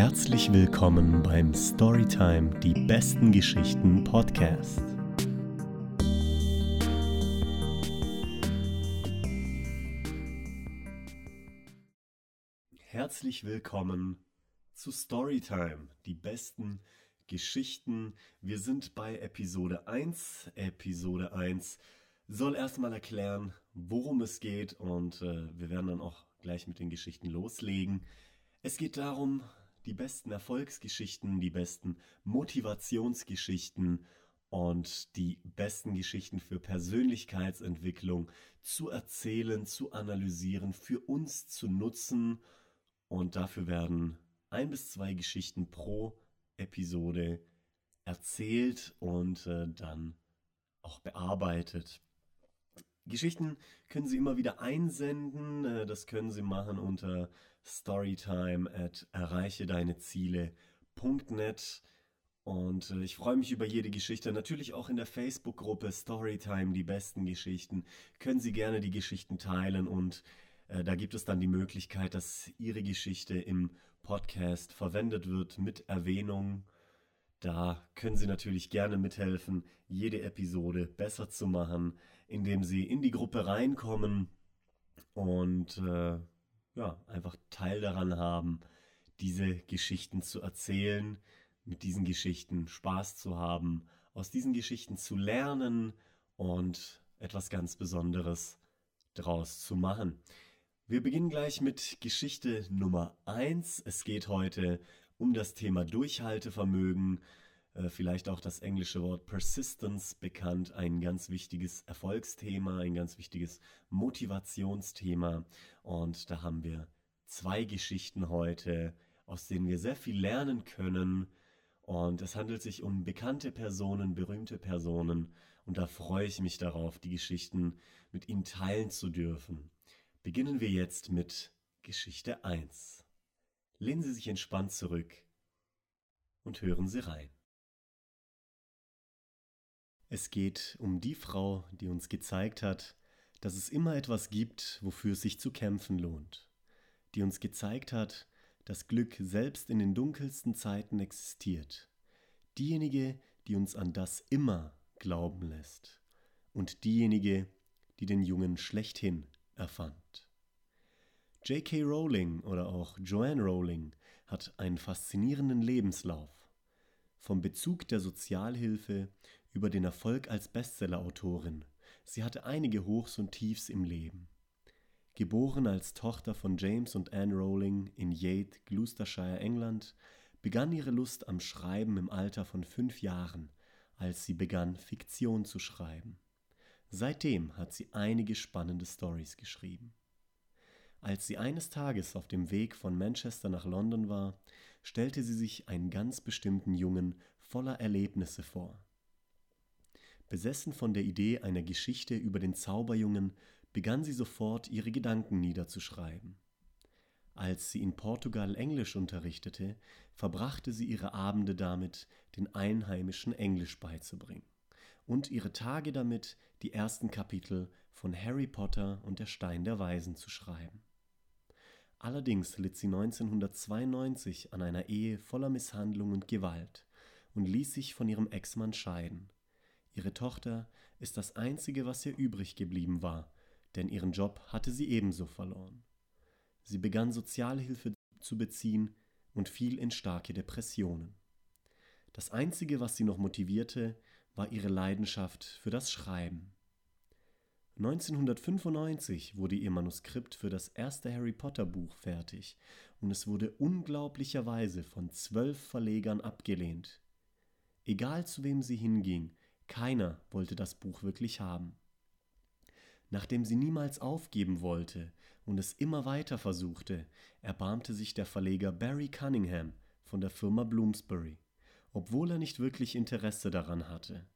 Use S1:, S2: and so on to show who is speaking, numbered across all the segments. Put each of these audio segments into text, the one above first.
S1: Herzlich willkommen beim Storytime Die besten Geschichten Podcast. Herzlich willkommen zu Storytime Die besten Geschichten. Wir sind bei Episode 1. Episode 1 soll erstmal erklären, worum es geht und äh, wir werden dann auch gleich mit den Geschichten loslegen. Es geht darum, die besten Erfolgsgeschichten, die besten Motivationsgeschichten und die besten Geschichten für Persönlichkeitsentwicklung zu erzählen, zu analysieren, für uns zu nutzen. Und dafür werden ein bis zwei Geschichten pro Episode erzählt und äh, dann auch bearbeitet. Geschichten können Sie immer wieder einsenden. Äh, das können Sie machen unter storytime at erreiche. Und äh, ich freue mich über jede Geschichte. Natürlich auch in der Facebook-Gruppe Storytime, die besten Geschichten. Können Sie gerne die Geschichten teilen und äh, da gibt es dann die Möglichkeit, dass Ihre Geschichte im Podcast verwendet wird mit Erwähnung. Da können Sie natürlich gerne mithelfen, jede Episode besser zu machen indem sie in die Gruppe reinkommen und äh, ja, einfach Teil daran haben, diese Geschichten zu erzählen, mit diesen Geschichten Spaß zu haben, aus diesen Geschichten zu lernen und etwas ganz Besonderes draus zu machen. Wir beginnen gleich mit Geschichte Nummer 1. Es geht heute um das Thema Durchhaltevermögen vielleicht auch das englische Wort Persistence bekannt, ein ganz wichtiges Erfolgsthema, ein ganz wichtiges Motivationsthema. Und da haben wir zwei Geschichten heute, aus denen wir sehr viel lernen können. Und es handelt sich um bekannte Personen, berühmte Personen. Und da freue ich mich darauf, die Geschichten mit Ihnen teilen zu dürfen. Beginnen wir jetzt mit Geschichte 1. Lehnen Sie sich entspannt zurück und hören Sie rein. Es geht um die Frau, die uns gezeigt hat, dass es immer etwas gibt, wofür es sich zu kämpfen lohnt, die uns gezeigt hat, dass Glück selbst in den dunkelsten Zeiten existiert, diejenige, die uns an das immer glauben lässt und diejenige, die den Jungen schlechthin erfand. J.K. Rowling oder auch Joanne Rowling hat einen faszinierenden Lebenslauf. Vom Bezug der Sozialhilfe über den Erfolg als Bestsellerautorin. Sie hatte einige Hochs und Tiefs im Leben. Geboren als Tochter von James und Anne Rowling in Yate, Gloucestershire, England, begann ihre Lust am Schreiben im Alter von fünf Jahren, als sie begann, Fiktion zu schreiben. Seitdem hat sie einige spannende Stories geschrieben. Als sie eines Tages auf dem Weg von Manchester nach London war, stellte sie sich einen ganz bestimmten Jungen voller Erlebnisse vor. Besessen von der Idee einer Geschichte über den Zauberjungen begann sie sofort ihre Gedanken niederzuschreiben. Als sie in Portugal Englisch unterrichtete, verbrachte sie ihre Abende damit, den Einheimischen Englisch beizubringen und ihre Tage damit, die ersten Kapitel von Harry Potter und der Stein der Weisen zu schreiben. Allerdings litt sie 1992 an einer Ehe voller Misshandlung und Gewalt und ließ sich von ihrem Ex-Mann scheiden. Ihre Tochter ist das Einzige, was ihr übrig geblieben war, denn ihren Job hatte sie ebenso verloren. Sie begann Sozialhilfe zu beziehen und fiel in starke Depressionen. Das Einzige, was sie noch motivierte, war ihre Leidenschaft für das Schreiben. 1995 wurde ihr Manuskript für das erste Harry Potter Buch fertig und es wurde unglaublicherweise von zwölf Verlegern abgelehnt. Egal zu wem sie hinging, keiner wollte das Buch wirklich haben. Nachdem sie niemals aufgeben wollte und es immer weiter versuchte, erbarmte sich der Verleger Barry Cunningham von der Firma Bloomsbury, obwohl er nicht wirklich Interesse daran hatte.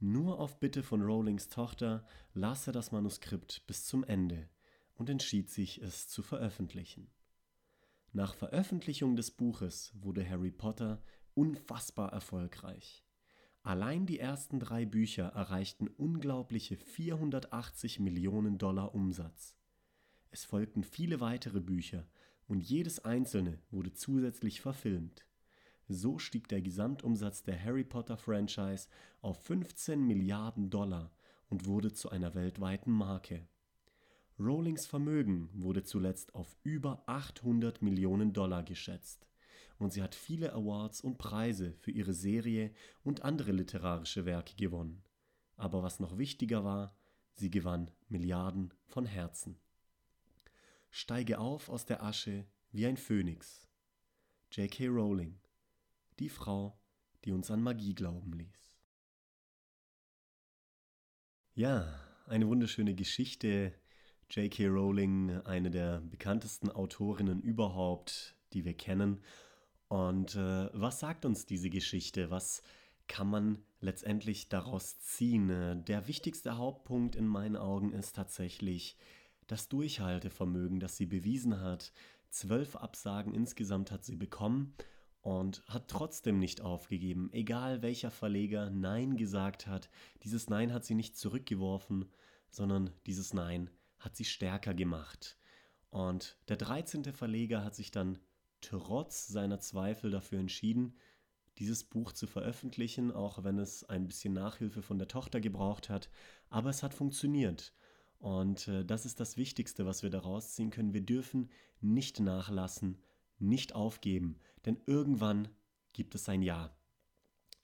S1: Nur auf Bitte von Rowlings Tochter las er das Manuskript bis zum Ende und entschied sich, es zu veröffentlichen. Nach Veröffentlichung des Buches wurde Harry Potter unfassbar erfolgreich. Allein die ersten drei Bücher erreichten unglaubliche 480 Millionen Dollar Umsatz. Es folgten viele weitere Bücher, und jedes einzelne wurde zusätzlich verfilmt. So stieg der Gesamtumsatz der Harry Potter Franchise auf 15 Milliarden Dollar und wurde zu einer weltweiten Marke. Rowlings Vermögen wurde zuletzt auf über 800 Millionen Dollar geschätzt und sie hat viele Awards und Preise für ihre Serie und andere literarische Werke gewonnen. Aber was noch wichtiger war, sie gewann Milliarden von Herzen. Steige auf aus der Asche wie ein Phönix. J.K. Rowling, die Frau, die uns an Magie glauben ließ. Ja, eine wunderschöne Geschichte. J.K. Rowling, eine der bekanntesten Autorinnen überhaupt, die wir kennen. Und äh, was sagt uns diese Geschichte? Was kann man letztendlich daraus ziehen? Äh, der wichtigste Hauptpunkt in meinen Augen ist tatsächlich das Durchhaltevermögen, das sie bewiesen hat. Zwölf Absagen insgesamt hat sie bekommen und hat trotzdem nicht aufgegeben, egal welcher Verleger Nein gesagt hat. Dieses Nein hat sie nicht zurückgeworfen, sondern dieses Nein hat sie stärker gemacht. Und der 13. Verleger hat sich dann trotz seiner Zweifel dafür entschieden, dieses Buch zu veröffentlichen, auch wenn es ein bisschen Nachhilfe von der Tochter gebraucht hat. Aber es hat funktioniert. Und äh, das ist das Wichtigste, was wir daraus ziehen können. Wir dürfen nicht nachlassen, nicht aufgeben, denn irgendwann gibt es ein Ja.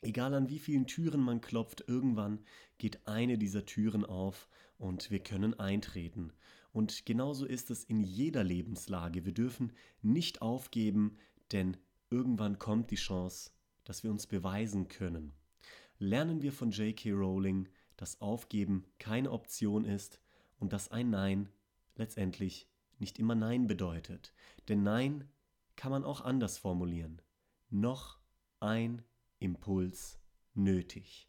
S1: Egal an wie vielen Türen man klopft, irgendwann geht eine dieser Türen auf und wir können eintreten. Und genauso ist es in jeder Lebenslage. Wir dürfen nicht aufgeben, denn irgendwann kommt die Chance, dass wir uns beweisen können. Lernen wir von J.K. Rowling, dass Aufgeben keine Option ist und dass ein Nein letztendlich nicht immer Nein bedeutet. Denn Nein kann man auch anders formulieren. Noch ein Impuls nötig.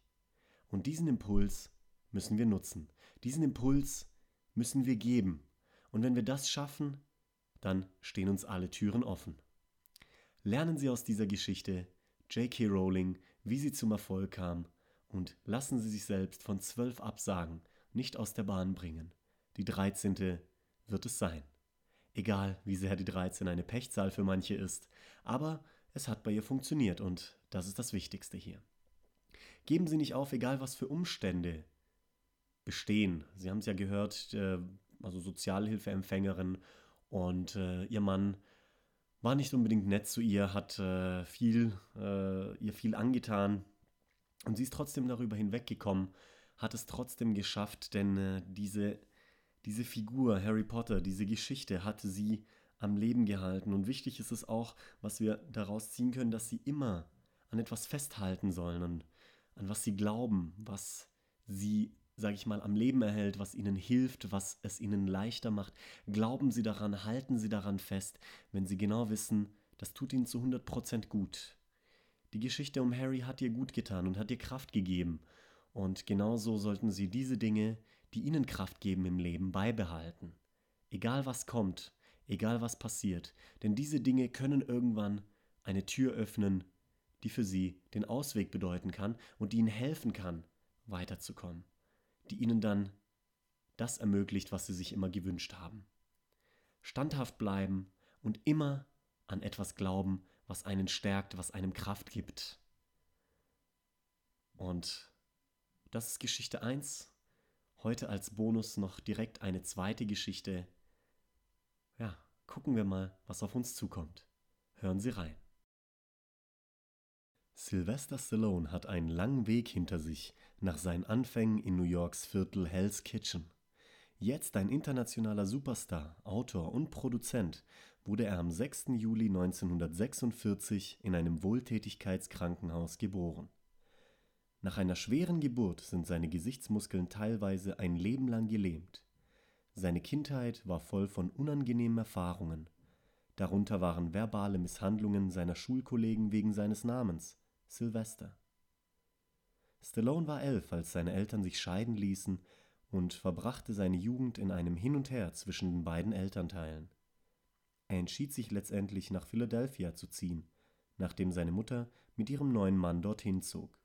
S1: Und diesen Impuls müssen wir nutzen. Diesen Impuls müssen wir geben. Und wenn wir das schaffen, dann stehen uns alle Türen offen. Lernen Sie aus dieser Geschichte J.K. Rowling, wie sie zum Erfolg kam, und lassen Sie sich selbst von zwölf Absagen nicht aus der Bahn bringen. Die dreizehnte wird es sein. Egal, wie sehr die 13 eine Pechzahl für manche ist, aber es hat bei ihr funktioniert und das ist das Wichtigste hier. Geben Sie nicht auf, egal was für Umstände bestehen. Sie haben es ja gehört, äh, also Sozialhilfeempfängerin und äh, ihr Mann war nicht unbedingt nett zu ihr, hat äh, viel, ihr viel angetan und sie ist trotzdem darüber hinweggekommen, hat es trotzdem geschafft, denn diese diese Figur Harry Potter, diese Geschichte hatte sie am Leben gehalten. Und wichtig ist es auch, was wir daraus ziehen können, dass sie immer an etwas festhalten sollen, an, an was sie glauben, was sie, sage ich mal, am Leben erhält, was ihnen hilft, was es ihnen leichter macht. Glauben sie daran, halten sie daran fest, wenn sie genau wissen, das tut ihnen zu 100% gut. Die Geschichte um Harry hat ihr gut getan und hat ihr Kraft gegeben. Und genauso sollten sie diese Dinge, die ihnen Kraft geben im Leben, beibehalten. Egal was kommt, egal was passiert, denn diese Dinge können irgendwann eine Tür öffnen, die für sie den Ausweg bedeuten kann und die ihnen helfen kann, weiterzukommen, die ihnen dann das ermöglicht, was sie sich immer gewünscht haben. Standhaft bleiben und immer an etwas glauben, was einen stärkt, was einem Kraft gibt. Und das ist Geschichte 1 Heute als Bonus noch direkt eine zweite Geschichte. Gucken wir mal, was auf uns zukommt. Hören Sie rein. Sylvester Stallone hat einen langen Weg hinter sich nach seinen Anfängen in New Yorks Viertel Hell's Kitchen. Jetzt ein internationaler Superstar, Autor und Produzent, wurde er am 6. Juli 1946 in einem Wohltätigkeitskrankenhaus geboren. Nach einer schweren Geburt sind seine Gesichtsmuskeln teilweise ein Leben lang gelähmt. Seine Kindheit war voll von unangenehmen Erfahrungen. Darunter waren verbale Misshandlungen seiner Schulkollegen wegen seines Namens, Sylvester. Stallone war elf, als seine Eltern sich scheiden ließen und verbrachte seine Jugend in einem Hin und Her zwischen den beiden Elternteilen. Er entschied sich letztendlich nach Philadelphia zu ziehen, nachdem seine Mutter mit ihrem neuen Mann dorthin zog.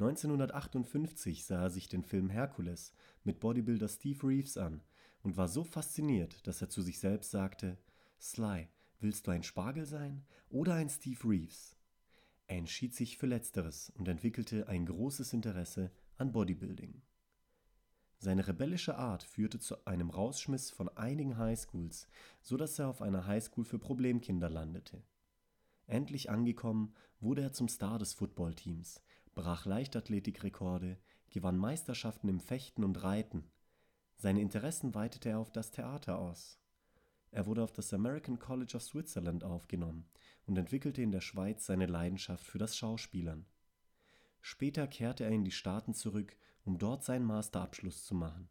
S1: 1958 sah er sich den Film Hercules mit Bodybuilder Steve Reeves an und war so fasziniert, dass er zu sich selbst sagte: Sly, willst du ein Spargel sein oder ein Steve Reeves? Er entschied sich für letzteres und entwickelte ein großes Interesse an Bodybuilding. Seine rebellische Art führte zu einem Rausschmiss von einigen Highschools, so dass er auf einer Highschool für Problemkinder landete. Endlich angekommen, wurde er zum Star des Footballteams, brach Leichtathletikrekorde, gewann Meisterschaften im Fechten und Reiten. Seine Interessen weitete er auf das Theater aus. Er wurde auf das American College of Switzerland aufgenommen und entwickelte in der Schweiz seine Leidenschaft für das Schauspielern. Später kehrte er in die Staaten zurück, um dort seinen Masterabschluss zu machen.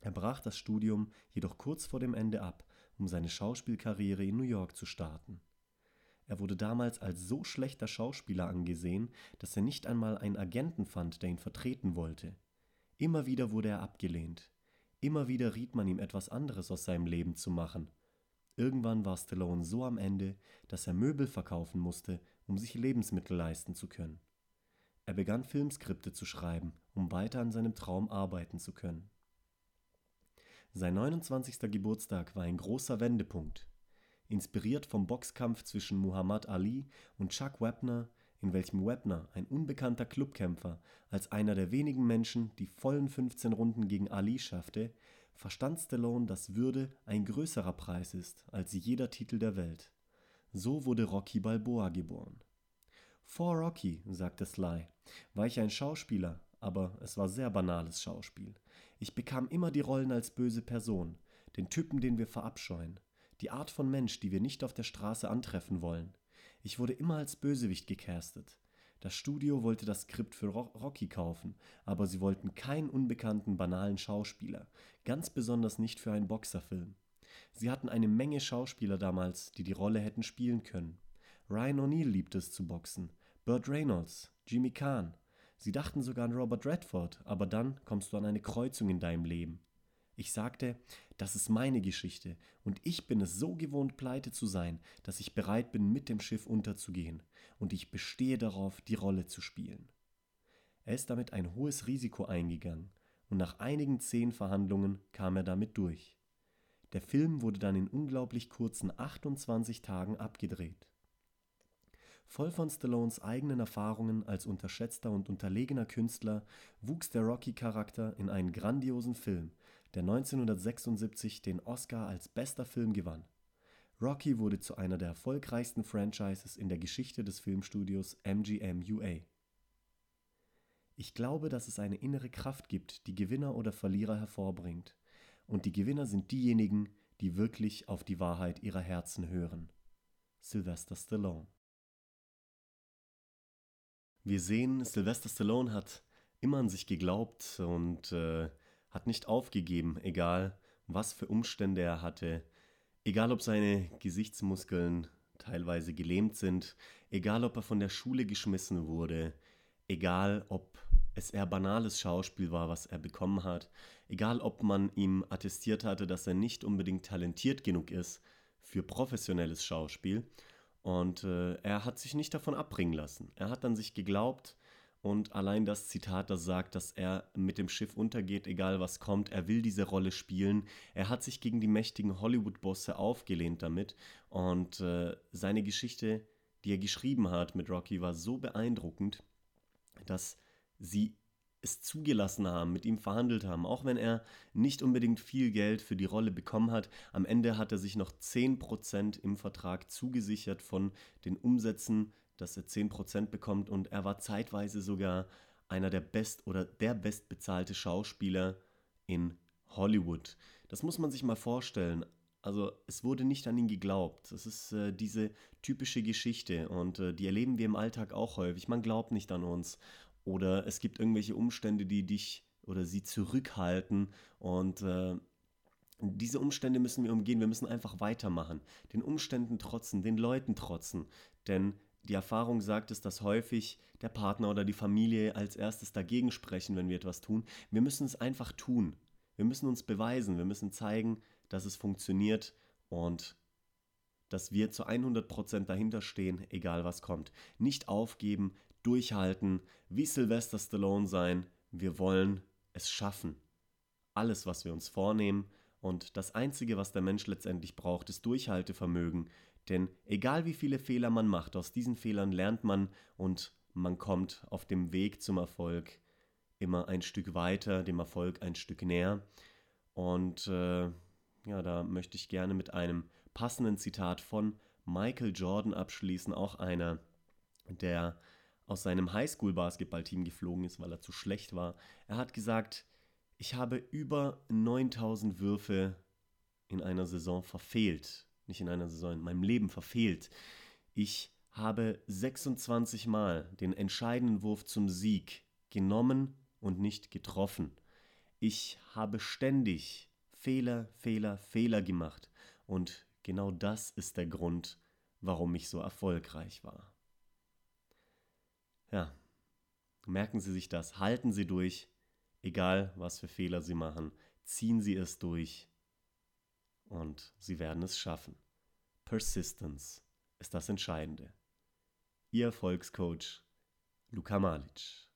S1: Er brach das Studium jedoch kurz vor dem Ende ab, um seine Schauspielkarriere in New York zu starten. Er wurde damals als so schlechter Schauspieler angesehen, dass er nicht einmal einen Agenten fand, der ihn vertreten wollte. Immer wieder wurde er abgelehnt. Immer wieder riet man ihm etwas anderes aus seinem Leben zu machen. Irgendwann war Stallone so am Ende, dass er Möbel verkaufen musste, um sich Lebensmittel leisten zu können. Er begann Filmskripte zu schreiben, um weiter an seinem Traum arbeiten zu können. Sein 29. Geburtstag war ein großer Wendepunkt. Inspiriert vom Boxkampf zwischen Muhammad Ali und Chuck Webner in welchem Webner, ein unbekannter Clubkämpfer, als einer der wenigen Menschen die vollen 15 Runden gegen Ali schaffte, verstand Stallone, dass Würde ein größerer Preis ist als jeder Titel der Welt. So wurde Rocky Balboa geboren. Vor Rocky, sagte Sly, war ich ein Schauspieler, aber es war sehr banales Schauspiel. Ich bekam immer die Rollen als böse Person, den Typen, den wir verabscheuen, die Art von Mensch, die wir nicht auf der Straße antreffen wollen. Ich wurde immer als Bösewicht gecastet. Das Studio wollte das Skript für Rocky kaufen, aber sie wollten keinen unbekannten, banalen Schauspieler, ganz besonders nicht für einen Boxerfilm. Sie hatten eine Menge Schauspieler damals, die die Rolle hätten spielen können. Ryan O'Neill liebte es zu boxen, Burt Reynolds, Jimmy Kahn. Sie dachten sogar an Robert Redford, aber dann kommst du an eine Kreuzung in deinem Leben. Ich sagte, das ist meine Geschichte und ich bin es so gewohnt, pleite zu sein, dass ich bereit bin, mit dem Schiff unterzugehen und ich bestehe darauf, die Rolle zu spielen. Er ist damit ein hohes Risiko eingegangen und nach einigen zehn Verhandlungen kam er damit durch. Der Film wurde dann in unglaublich kurzen 28 Tagen abgedreht. Voll von Stallones eigenen Erfahrungen als unterschätzter und unterlegener Künstler wuchs der Rocky-Charakter in einen grandiosen Film, der 1976 den Oscar als bester Film gewann. Rocky wurde zu einer der erfolgreichsten Franchises in der Geschichte des Filmstudios MGM UA. Ich glaube, dass es eine innere Kraft gibt, die Gewinner oder Verlierer hervorbringt. Und die Gewinner sind diejenigen, die wirklich auf die Wahrheit ihrer Herzen hören. Sylvester Stallone Wir sehen, Sylvester Stallone hat immer an sich geglaubt und äh, hat nicht aufgegeben, egal was für Umstände er hatte, egal ob seine Gesichtsmuskeln teilweise gelähmt sind, egal ob er von der Schule geschmissen wurde, egal ob es eher banales Schauspiel war, was er bekommen hat, egal ob man ihm attestiert hatte, dass er nicht unbedingt talentiert genug ist für professionelles Schauspiel. Und äh, er hat sich nicht davon abbringen lassen. Er hat an sich geglaubt, und allein das Zitat, das sagt, dass er mit dem Schiff untergeht, egal was kommt, er will diese Rolle spielen. Er hat sich gegen die mächtigen Hollywood-Bosse aufgelehnt damit. Und äh, seine Geschichte, die er geschrieben hat mit Rocky, war so beeindruckend, dass sie es zugelassen haben, mit ihm verhandelt haben, auch wenn er nicht unbedingt viel Geld für die Rolle bekommen hat. Am Ende hat er sich noch 10% im Vertrag zugesichert von den Umsätzen dass er 10% bekommt und er war zeitweise sogar einer der best oder der bestbezahlte Schauspieler in Hollywood. Das muss man sich mal vorstellen. Also es wurde nicht an ihn geglaubt. Das ist äh, diese typische Geschichte und äh, die erleben wir im Alltag auch häufig. Man glaubt nicht an uns oder es gibt irgendwelche Umstände, die dich oder sie zurückhalten und äh, diese Umstände müssen wir umgehen. Wir müssen einfach weitermachen. Den Umständen trotzen, den Leuten trotzen. Denn die Erfahrung sagt es, dass häufig der Partner oder die Familie als erstes dagegen sprechen, wenn wir etwas tun. Wir müssen es einfach tun. Wir müssen uns beweisen. Wir müssen zeigen, dass es funktioniert und dass wir zu 100% dahinter stehen, egal was kommt. Nicht aufgeben, durchhalten, wie Sylvester Stallone sein. Wir wollen es schaffen. Alles, was wir uns vornehmen Und das Einzige, was der Mensch letztendlich braucht, ist Durchhaltevermögen. Denn egal wie viele Fehler man macht, aus diesen Fehlern lernt man und man kommt auf dem Weg zum Erfolg immer ein Stück weiter, dem Erfolg ein Stück näher. Und äh, ja, da möchte ich gerne mit einem passenden Zitat von Michael Jordan abschließen, auch einer, der aus seinem Highschool-Basketballteam geflogen ist, weil er zu schlecht war. Er hat gesagt, ich habe über 9000 Würfe in einer Saison verfehlt. Nicht in einer Saison, in meinem Leben verfehlt. Ich habe 26 Mal den entscheidenden Wurf zum Sieg genommen und nicht getroffen. Ich habe ständig Fehler, Fehler, Fehler gemacht. Und genau das ist der Grund, warum ich so erfolgreich war. Ja, merken Sie sich das, halten Sie durch, egal was für Fehler Sie machen, ziehen Sie es durch und Sie werden es schaffen. Persistence ist das Entscheidende. Ihr Erfolgscoach Luka Malic.